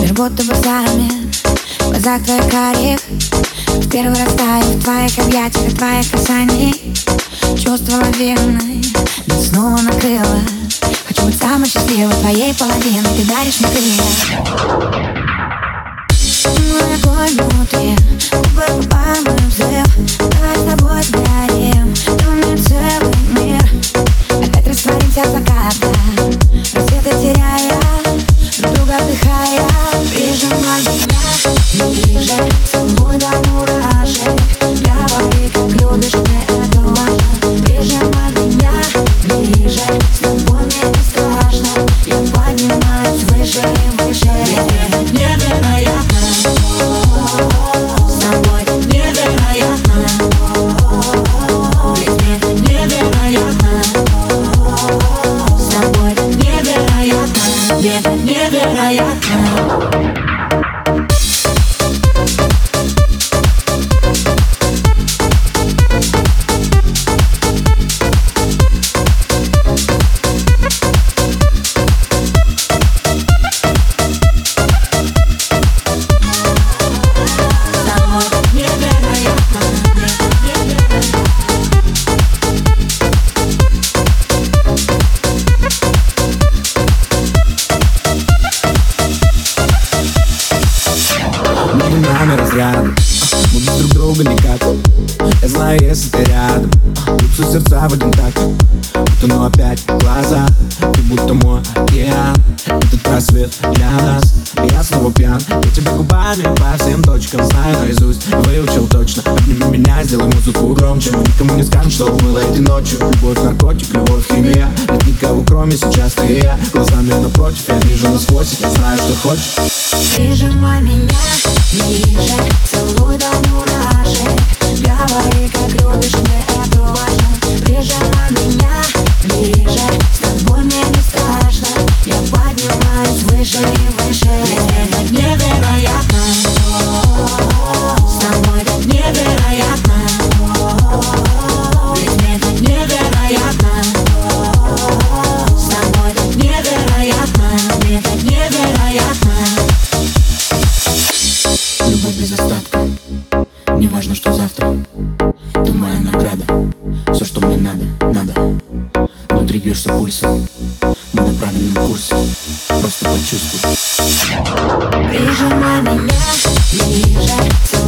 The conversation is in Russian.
Мир будто бы замер В глазах твоих карих В первый раз таю в твоих объятиях и твоих касаний Чувство лавины Нас снова накрыло. Хочу быть самой счастливой твоей половиной. Ты даришь мне крылья огонь внутри. Губы губами ближе С нами разряды Мы без друг друга никак. Я знаю, если ты рядом. Бьются сердца в один такт. Тону опять в глаза. Ты будто мой океан. Этот рассвет для нас. Я снова пьян. Я тебя губами по всем точкам Знаю. Наизусть, выучил точно. Обними меня, сделай музыку громче. Мы никому не скажем, что было этой ночью. Любовь, наркотик, любовь, химия. Нет никого, кроме сейчас ты и я. Глазами напротив, я вижу насквозь. Я знаю, что хочешь. Прижимай меня бьешься пульсом Мы на правильном курсе. Просто почувствуй. Прижимай меня ближе